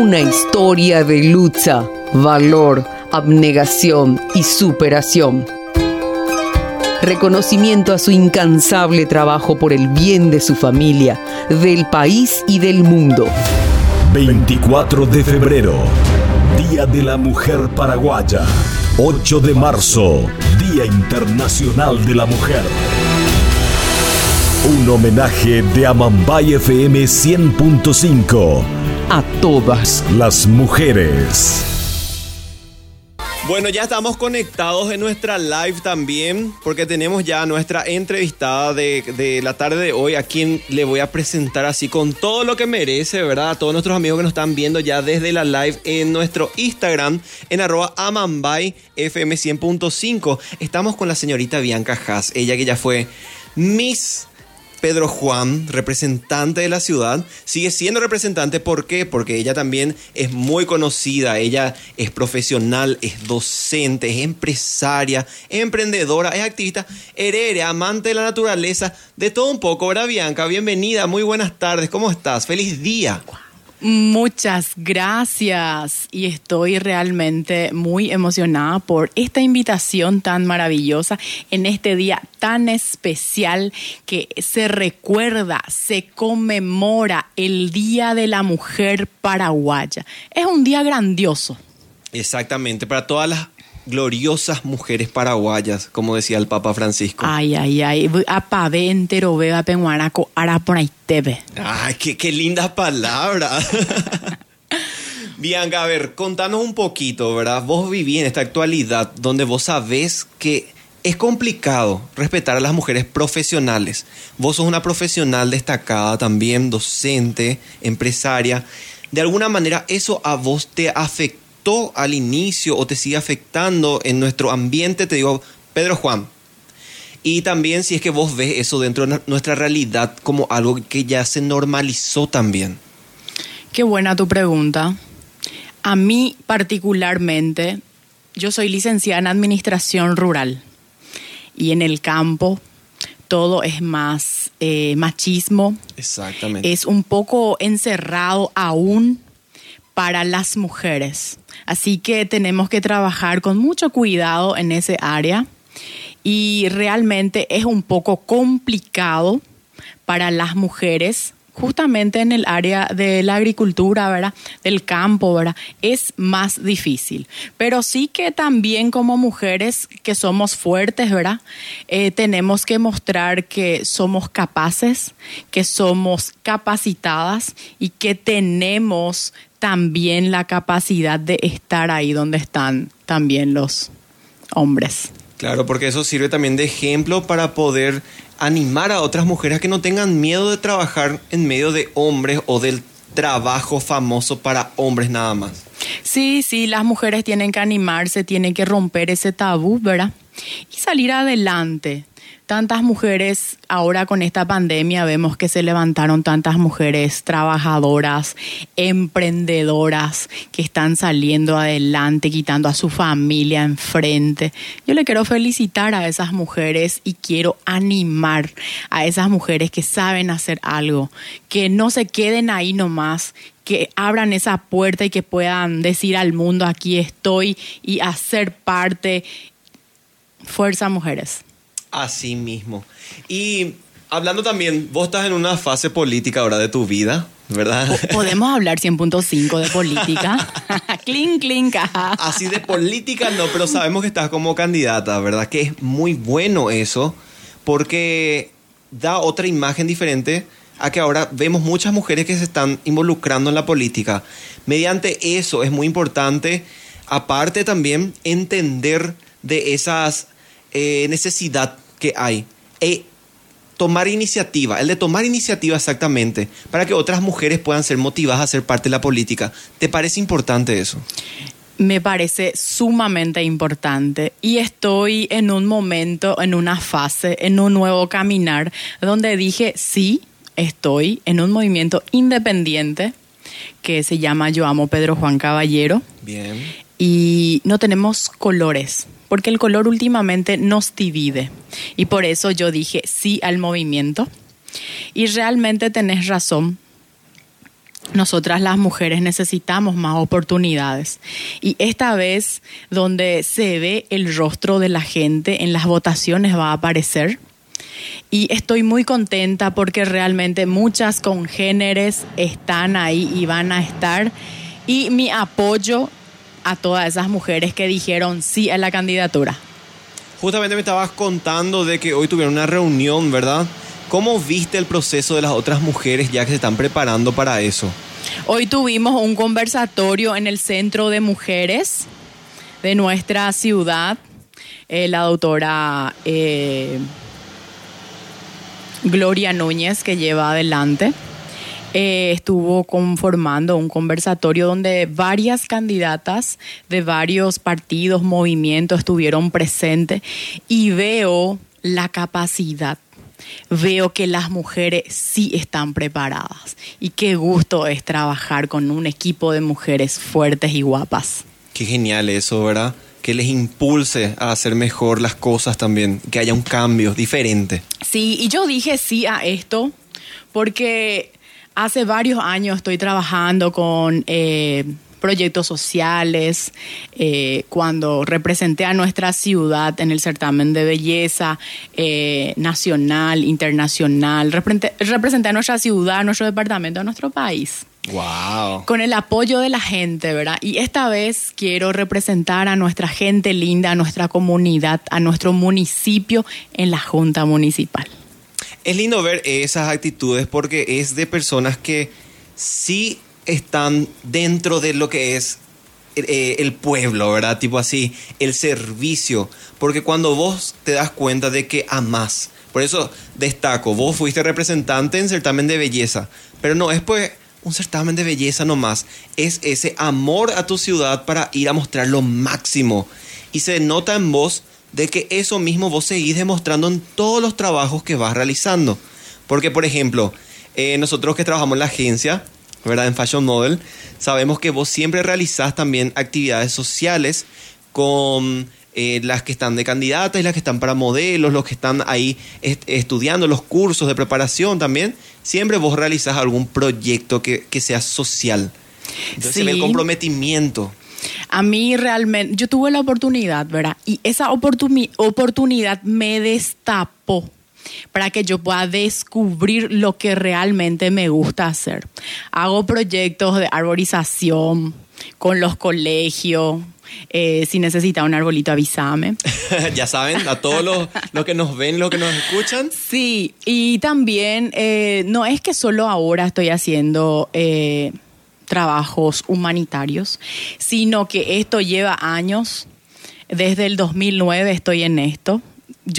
Una historia de lucha, valor, abnegación y superación. Reconocimiento a su incansable trabajo por el bien de su familia, del país y del mundo. 24 de febrero, Día de la Mujer Paraguaya. 8 de marzo, Día Internacional de la Mujer. Un homenaje de Amambay FM 100.5 A todas. las mujeres. Bueno, ya estamos conectados en nuestra live también, porque tenemos ya nuestra entrevistada de, de la tarde de hoy, a quien le voy a presentar así con todo lo que merece, ¿verdad? A todos nuestros amigos que nos están viendo ya desde la live en nuestro Instagram, en arroba amambay FM 100.5. Estamos con la señorita Bianca Haas, ella que ya fue Miss Pedro Juan, representante de la ciudad, sigue siendo representante. ¿Por qué? Porque ella también es muy conocida. Ella es profesional, es docente, es empresaria, es emprendedora, es activista, heredera, amante de la naturaleza, de todo un poco. ¿Verdad, Bianca? Bienvenida, muy buenas tardes. ¿Cómo estás? Feliz día. Muchas gracias y estoy realmente muy emocionada por esta invitación tan maravillosa en este día tan especial que se recuerda, se conmemora el Día de la Mujer Paraguaya. Es un día grandioso. Exactamente, para todas las gloriosas mujeres paraguayas, como decía el Papa Francisco. Ay, ay, ay, apabe entero beba penguanaco araponaitebe. Ay, qué, qué lindas palabras. Bianca, a ver, contanos un poquito, ¿verdad? Vos vivís en esta actualidad donde vos sabés que es complicado respetar a las mujeres profesionales. Vos sos una profesional destacada también, docente, empresaria. De alguna manera, ¿eso a vos te afectó al inicio o te sigue afectando en nuestro ambiente? Te digo, Pedro Juan, y también si es que vos ves eso dentro de nuestra realidad como algo que ya se normalizó también. Qué buena tu pregunta. A mí particularmente, yo soy licenciada en Administración Rural y en el campo todo es más eh, machismo, Exactamente. es un poco encerrado aún para las mujeres. Así que tenemos que trabajar con mucho cuidado en ese área y realmente es un poco complicado para las mujeres justamente en el área de la agricultura, ¿verdad? Del campo, ¿verdad? Es más difícil. Pero sí que también como mujeres que somos fuertes, ¿verdad? Eh, tenemos que mostrar que somos capaces, que somos capacitadas y que tenemos también la capacidad de estar ahí donde están también los hombres. Claro, porque eso sirve también de ejemplo para poder animar a otras mujeres a que no tengan miedo de trabajar en medio de hombres o del trabajo famoso para hombres nada más. Sí, sí, las mujeres tienen que animarse, tienen que romper ese tabú, ¿verdad? Y salir adelante. Tantas mujeres, ahora con esta pandemia vemos que se levantaron tantas mujeres trabajadoras, emprendedoras, que están saliendo adelante, quitando a su familia enfrente. Yo le quiero felicitar a esas mujeres y quiero animar a esas mujeres que saben hacer algo, que no se queden ahí nomás, que abran esa puerta y que puedan decir al mundo aquí estoy y hacer parte. Fuerza mujeres. Así mismo. Y hablando también, vos estás en una fase política ahora de tu vida, ¿verdad? Po- Podemos hablar 100.5 de política. clink, clink. ajá. Así de política no, pero sabemos que estás como candidata, ¿verdad? Que es muy bueno eso, porque da otra imagen diferente a que ahora vemos muchas mujeres que se están involucrando en la política. Mediante eso es muy importante, aparte también, entender de esas eh, necesidad que hay. E tomar iniciativa, el de tomar iniciativa exactamente, para que otras mujeres puedan ser motivadas a ser parte de la política. ¿Te parece importante eso? Me parece sumamente importante y estoy en un momento, en una fase, en un nuevo caminar donde dije sí, estoy en un movimiento independiente que se llama Yo Amo Pedro Juan Caballero Bien. y no tenemos colores, porque el color últimamente nos divide. Y por eso yo dije sí al movimiento. Y realmente tenés razón. nosotras las mujeres necesitamos más oportunidades. Y esta vez donde se ve el rostro de la gente en las votaciones va a aparecer. Y estoy muy contenta porque realmente muchas congéneres están ahí y van a estar. Y mi apoyo a todas esas mujeres que dijeron sí a la candidatura. Justamente me estabas contando de que hoy tuvieron una reunión, ¿verdad? ¿Cómo viste el proceso de las otras mujeres ya que se están preparando para eso? Hoy tuvimos un conversatorio en el Centro de Mujeres de nuestra ciudad. Eh, la doctora eh, Gloria Núñez, que lleva adelante, eh, estuvo conformando un conversatorio donde varias candidatas de varios partidos, movimientos estuvieron presentes y veo la capacidad veo que las mujeres sí están preparadas y qué gusto es trabajar con un equipo de mujeres fuertes y guapas. Qué genial eso, ¿verdad? Que les impulse a hacer mejor las cosas también, que haya un cambio diferente. Sí, y yo dije sí a esto porque hace varios años estoy trabajando con... Eh, proyectos sociales, eh, cuando representé a nuestra ciudad en el certamen de belleza eh, nacional, internacional, representé, representé a nuestra ciudad, a nuestro departamento, a nuestro país. Wow. Con el apoyo de la gente, ¿verdad? Y esta vez quiero representar a nuestra gente linda, a nuestra comunidad, a nuestro municipio en la Junta Municipal. Es lindo ver esas actitudes porque es de personas que sí están dentro de lo que es eh, el pueblo, ¿verdad? Tipo así, el servicio. Porque cuando vos te das cuenta de que amás, por eso destaco, vos fuiste representante en certamen de belleza, pero no es pues un certamen de belleza nomás, es ese amor a tu ciudad para ir a mostrar lo máximo. Y se nota en vos de que eso mismo vos seguís demostrando en todos los trabajos que vas realizando. Porque, por ejemplo, eh, nosotros que trabajamos en la agencia, ¿verdad? En Fashion Model, sabemos que vos siempre realizás también actividades sociales con eh, las que están de candidatas y las que están para modelos, los que están ahí estudiando los cursos de preparación también. Siempre vos realizás algún proyecto que, sea social. Entonces el comprometimiento. A mí realmente, yo tuve la oportunidad, ¿verdad? Y esa oportunidad me destapó para que yo pueda descubrir lo que realmente me gusta hacer. Hago proyectos de arborización con los colegios. Eh, si necesita un arbolito, avísame. ya saben, a todos los, que nos ven, los que nos escuchan. Sí, y también eh, no es que solo ahora estoy haciendo eh, trabajos humanitarios, sino que esto lleva años. Desde el 2009 estoy en esto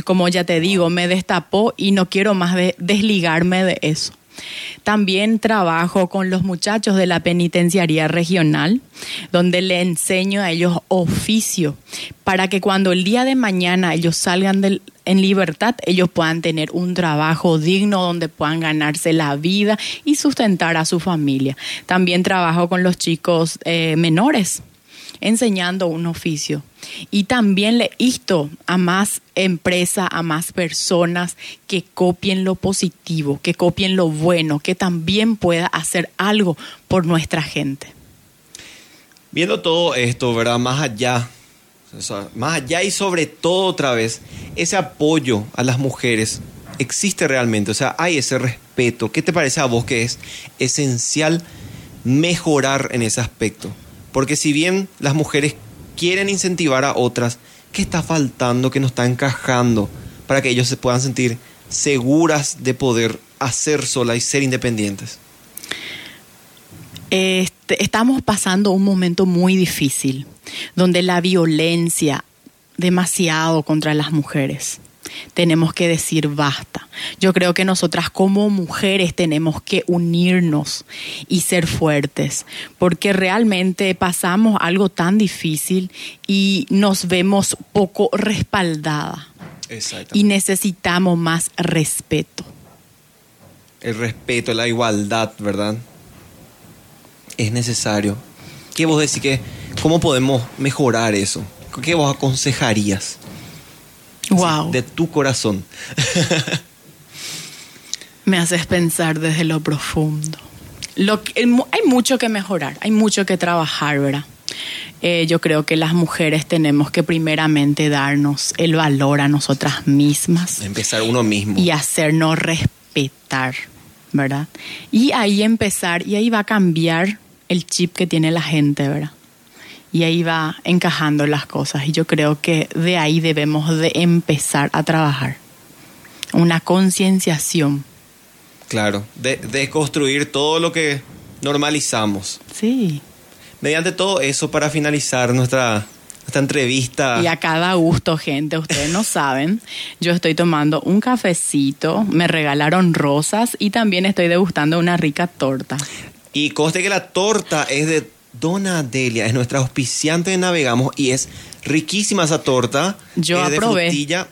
como ya te digo, me destapó y no quiero más desligarme de eso. También trabajo con los muchachos de la penitenciaría regional, donde le enseño a ellos oficio, para que cuando el día de mañana ellos salgan en libertad, ellos puedan tener un trabajo digno donde puedan ganarse la vida y sustentar a su familia. También trabajo con los chicos eh, menores enseñando un oficio. Y también le insto a más empresas, a más personas que copien lo positivo, que copien lo bueno, que también pueda hacer algo por nuestra gente. Viendo todo esto, ¿verdad? Más allá, más allá y sobre todo otra vez, ese apoyo a las mujeres existe realmente, o sea, hay ese respeto. ¿Qué te parece a vos que es esencial mejorar en ese aspecto? Porque si bien las mujeres quieren incentivar a otras, ¿qué está faltando, que no está encajando para que ellos se puedan sentir seguras de poder hacer sola y ser independientes? Este, estamos pasando un momento muy difícil, donde la violencia demasiado contra las mujeres tenemos que decir basta. Yo creo que nosotras como mujeres tenemos que unirnos y ser fuertes, porque realmente pasamos algo tan difícil y nos vemos poco respaldada. Y necesitamos más respeto. El respeto, la igualdad, ¿verdad? Es necesario. ¿Qué vos decís que, cómo podemos mejorar eso? ¿Qué vos aconsejarías? Wow. De tu corazón. Me haces pensar desde lo profundo. Lo que- hay mucho que mejorar, hay mucho que trabajar, ¿verdad? Eh, yo creo que las mujeres tenemos que primeramente darnos el valor a nosotras mismas Empezar uno mismo. y hacernos respetar, ¿verdad? Y ahí empezar, y ahí va a cambiar el chip que tiene la gente, ¿verdad? Y ahí va encajando las cosas. Y yo creo que de ahí debemos de empezar a trabajar. Una concienciación. Claro, de, de construir todo lo que normalizamos. Sí. Mediante todo eso, para finalizar nuestra, nuestra entrevista. Y a cada gusto, gente, ustedes no saben. Yo estoy tomando un cafecito, me regalaron rosas y también estoy degustando una rica torta. Y conste que la torta es de Dona Delia, es nuestra auspiciante de Navegamos y es riquísima esa torta. Yo es de aprobé. frutilla.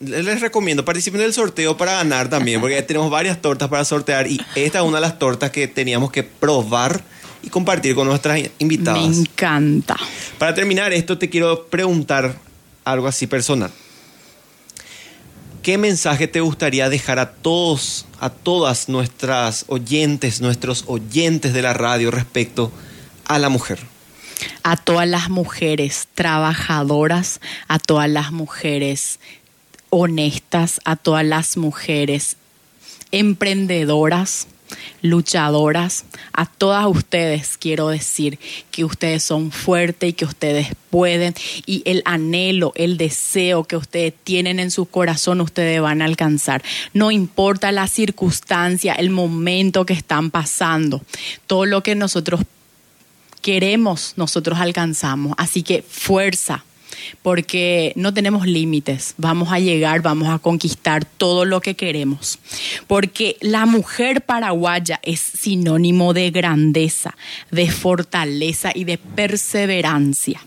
Les les recomiendo, participen del sorteo para ganar también, porque tenemos varias tortas para sortear y esta es una de las tortas que teníamos que probar y compartir con nuestras invitadas. Me encanta. Para terminar esto, te quiero preguntar algo así personal. ¿Qué mensaje te gustaría dejar a todos, a todas nuestras oyentes, nuestros oyentes de la radio respecto a la mujer? a todas las mujeres trabajadoras, a todas las mujeres honestas, a todas las mujeres emprendedoras, luchadoras, a todas ustedes quiero decir que ustedes son fuertes y que ustedes pueden y el anhelo, el deseo que ustedes tienen en su corazón ustedes van a alcanzar. No importa la circunstancia, el momento que están pasando, todo lo que nosotros queremos, nosotros alcanzamos. Así que fuerza, porque no tenemos límites. Vamos a llegar, vamos a conquistar todo lo que queremos. Porque la mujer paraguaya es sinónimo de grandeza, de fortaleza y de perseverancia.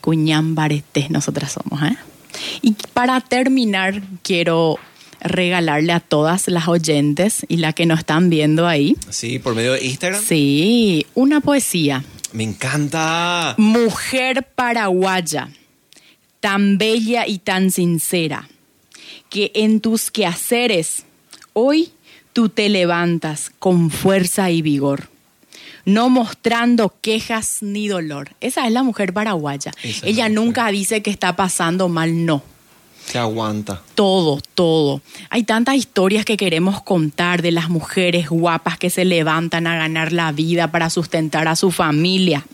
Cuñambaretes nosotras somos, ¿eh? Y para terminar, quiero regalarle a todas las oyentes y las que nos están viendo ahí, Sí, por medio de Instagram. sí, una poesía. Me encanta. Mujer paraguaya, tan bella y tan sincera, que en tus quehaceres hoy tú te levantas con fuerza y vigor, no mostrando quejas ni dolor. Esa es la mujer paraguaya. Esa Ella mujer. nunca dice que está pasando mal, no. Se aguanta. Todo, todo. Hay tantas historias que queremos contar de las mujeres guapas que se levantan a ganar la vida para sustentar a su familia.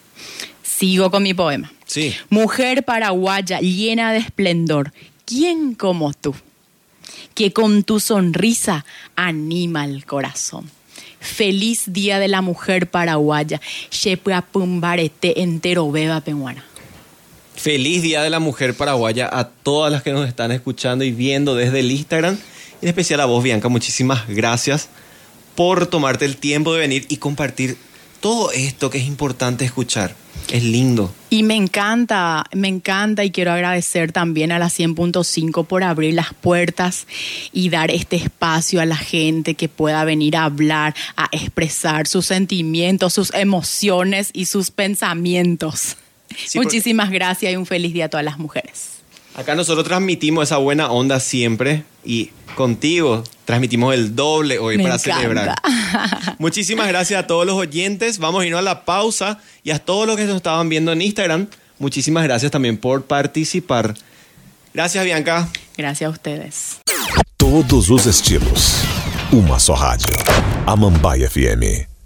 Sigo con mi poema. Sí. Mujer paraguaya llena de esplendor, ¿quién como tú? Que con tu sonrisa anima el corazón. Feliz Día de la Mujer Paraguaya. Shepapumbarete entero beba penguana. Feliz Día de la Mujer Paraguaya a todas las que nos están escuchando y viendo desde el Instagram. En especial a vos, Bianca, muchísimas gracias por tomarte el tiempo de venir y compartir todo esto que es importante escuchar. Es lindo. Y me encanta, me encanta y quiero agradecer también a la 100.5 por abrir las puertas y dar este espacio a la gente que pueda venir a hablar, a expresar sus sentimientos, sus emociones y sus pensamientos. Sí, Muchísimas gracias y un feliz día a todas las mujeres. Acá nosotros transmitimos esa buena onda siempre y contigo transmitimos el doble hoy Me para encanta. celebrar. Muchísimas gracias a todos los oyentes. Vamos a irnos a la pausa y a todos los que nos estaban viendo en Instagram. Muchísimas gracias también por participar. Gracias, Bianca. Gracias a ustedes. Todos os estilos. Uma só rádio. Amambai FM.